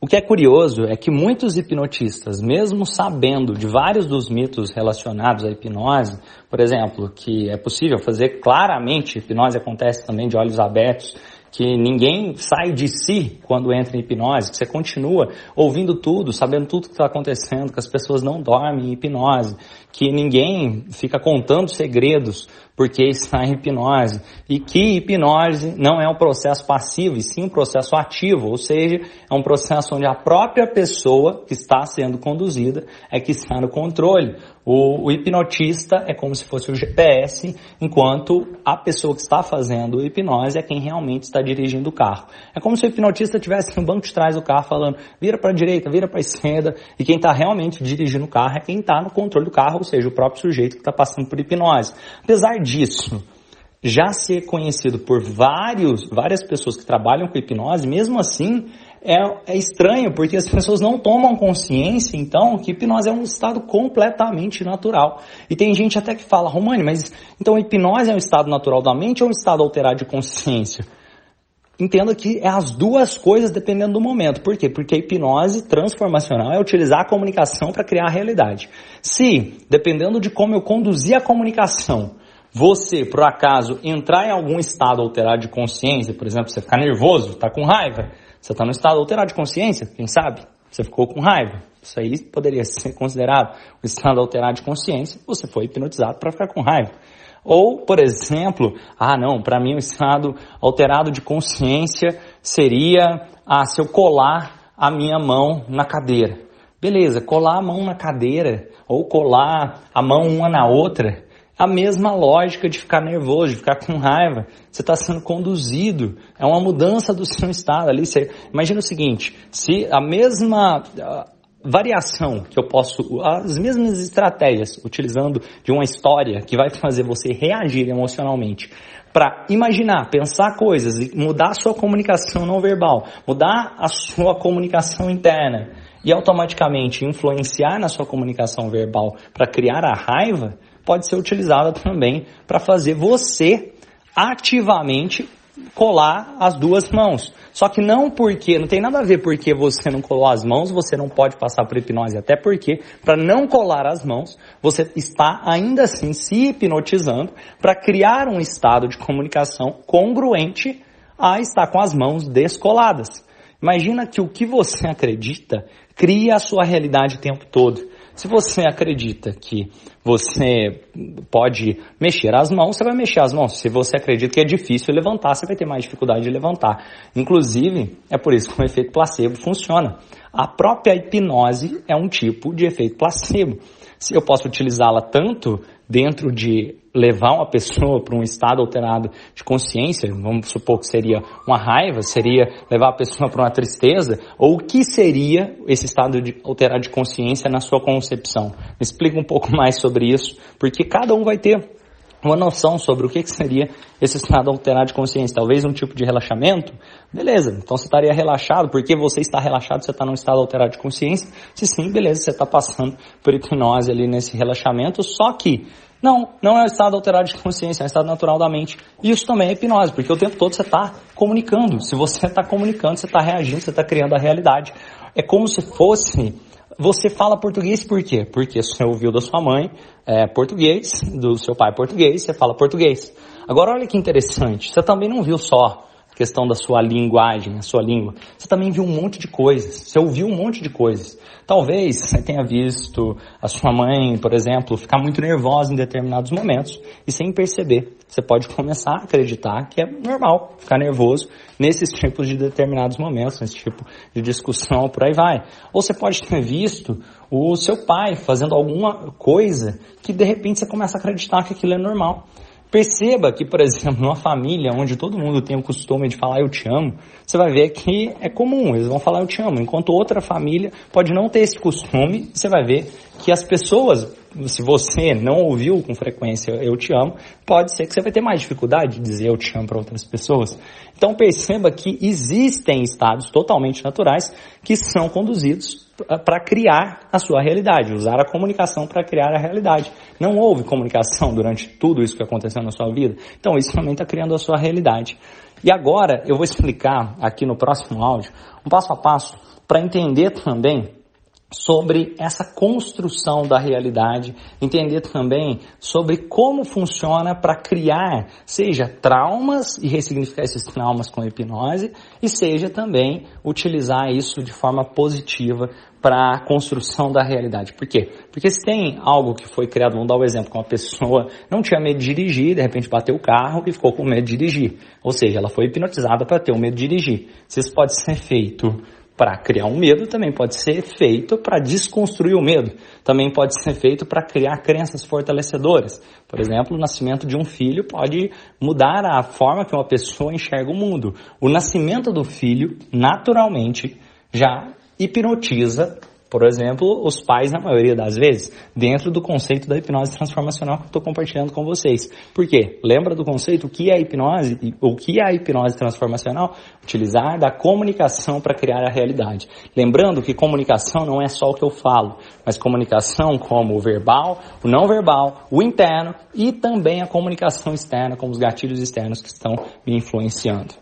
O que é curioso é que muitos hipnotistas, mesmo sabendo de vários dos mitos relacionados à hipnose, por exemplo, que é possível fazer claramente, hipnose acontece também de olhos abertos, que ninguém sai de si quando entra em hipnose, que você continua ouvindo tudo, sabendo tudo que está acontecendo, que as pessoas não dormem em hipnose, que ninguém fica contando segredos porque está em hipnose, e que hipnose não é um processo passivo, e sim um processo ativo, ou seja, é um processo onde a própria pessoa que está sendo conduzida é que está no controle. O, o, hipnotista é como se fosse o GPS, enquanto a pessoa que está fazendo hipnose é quem realmente está dirigindo o carro. É como se o hipnotista estivesse no banco de trás do carro falando vira para a direita, vira para a esquerda, e quem está realmente dirigindo o carro é quem está no controle do carro, ou seja, o próprio sujeito que está passando por hipnose. Apesar disso, já ser conhecido por vários, várias pessoas que trabalham com hipnose, mesmo assim, é, é, estranho, porque as pessoas não tomam consciência, então, que hipnose é um estado completamente natural. E tem gente até que fala, Romani, mas então hipnose é um estado natural da mente ou um estado alterado de consciência? Entenda que é as duas coisas dependendo do momento. Por quê? Porque a hipnose transformacional é utilizar a comunicação para criar a realidade. Se, dependendo de como eu conduzir a comunicação, você, por acaso, entrar em algum estado alterado de consciência, por exemplo, você ficar nervoso, está com raiva, você está no estado alterado de consciência, quem sabe? Você ficou com raiva. Isso aí poderia ser considerado o estado alterado de consciência. Você foi hipnotizado para ficar com raiva. Ou, por exemplo, ah, não, para mim o estado alterado de consciência seria ah, se eu colar a minha mão na cadeira. Beleza, colar a mão na cadeira ou colar a mão uma na outra a mesma lógica de ficar nervoso, de ficar com raiva. Você está sendo conduzido. É uma mudança do seu estado ali. Você, imagina o seguinte: se a mesma variação que eu posso, as mesmas estratégias, utilizando de uma história que vai fazer você reagir emocionalmente, para imaginar, pensar coisas e mudar a sua comunicação não verbal, mudar a sua comunicação interna e automaticamente influenciar na sua comunicação verbal para criar a raiva, pode ser utilizada também para fazer você ativamente colar as duas mãos. Só que não porque, não tem nada a ver porque você não colou as mãos, você não pode passar por hipnose, até porque para não colar as mãos, você está ainda assim se hipnotizando para criar um estado de comunicação congruente a estar com as mãos descoladas. Imagina que o que você acredita cria a sua realidade o tempo todo. Se você acredita que você pode mexer as mãos, você vai mexer as mãos. Se você acredita que é difícil levantar, você vai ter mais dificuldade de levantar. Inclusive, é por isso que o efeito placebo funciona. A própria hipnose é um tipo de efeito placebo. Se eu posso utilizá-la tanto dentro de levar uma pessoa para um estado alterado de consciência, vamos supor que seria uma raiva, seria levar a pessoa para uma tristeza, ou o que seria esse estado de, alterado de consciência na sua concepção? Me explica um pouco mais sobre isso, porque cada um vai ter uma noção sobre o que, seria esse estado alterado de consciência. Talvez um tipo de relaxamento. Beleza, então você estaria relaxado. Porque você está relaxado, você está num estado alterado de consciência. Se sim, beleza, você está passando por hipnose ali nesse relaxamento. Só que não, não é um estado alterado de consciência, é um estado natural da mente. Isso também é hipnose, porque o tempo todo você está comunicando. Se você está comunicando, você está reagindo, você está criando a realidade. É como se fosse você fala português por quê? Porque você ouviu da sua mãe é, português, do seu pai português, você fala português. Agora olha que interessante, você também não viu só questão da sua linguagem, a sua língua. Você também viu um monte de coisas, você ouviu um monte de coisas. Talvez você tenha visto a sua mãe, por exemplo, ficar muito nervosa em determinados momentos e sem perceber, você pode começar a acreditar que é normal ficar nervoso nesses tipos de determinados momentos, nesse tipo de discussão, por aí vai. Ou você pode ter visto o seu pai fazendo alguma coisa que de repente você começa a acreditar que aquilo é normal. Perceba que, por exemplo, numa família onde todo mundo tem o costume de falar eu te amo, você vai ver que é comum, eles vão falar eu te amo, enquanto outra família pode não ter esse costume, você vai ver que as pessoas, se você não ouviu com frequência eu te amo, pode ser que você vai ter mais dificuldade de dizer eu te amo para outras pessoas. Então perceba que existem estados totalmente naturais que são conduzidos para criar a sua realidade, usar a comunicação para criar a realidade. Não houve comunicação durante tudo isso que aconteceu na sua vida, então isso também está criando a sua realidade. E agora eu vou explicar aqui no próximo áudio um passo a passo para entender também sobre essa construção da realidade, entender também sobre como funciona para criar, seja traumas e ressignificar esses traumas com hipnose, e seja também utilizar isso de forma positiva para a construção da realidade. Por quê? Porque se tem algo que foi criado, vamos dar o um exemplo, com uma pessoa não tinha medo de dirigir, de repente bateu o carro e ficou com medo de dirigir. Ou seja, ela foi hipnotizada para ter o medo de dirigir. Se isso pode ser feito para criar um medo, também pode ser feito para desconstruir o medo. Também pode ser feito para criar crenças fortalecedoras. Por exemplo, o nascimento de um filho pode mudar a forma que uma pessoa enxerga o mundo. O nascimento do filho, naturalmente, já hipnotiza por exemplo, os pais, na maioria das vezes, dentro do conceito da hipnose transformacional que eu estou compartilhando com vocês. Por quê? Lembra do conceito? O que é hipnose? O que é a hipnose transformacional? Utilizar da comunicação para criar a realidade. Lembrando que comunicação não é só o que eu falo, mas comunicação como o verbal, o não verbal, o interno e também a comunicação externa, como os gatilhos externos que estão me influenciando.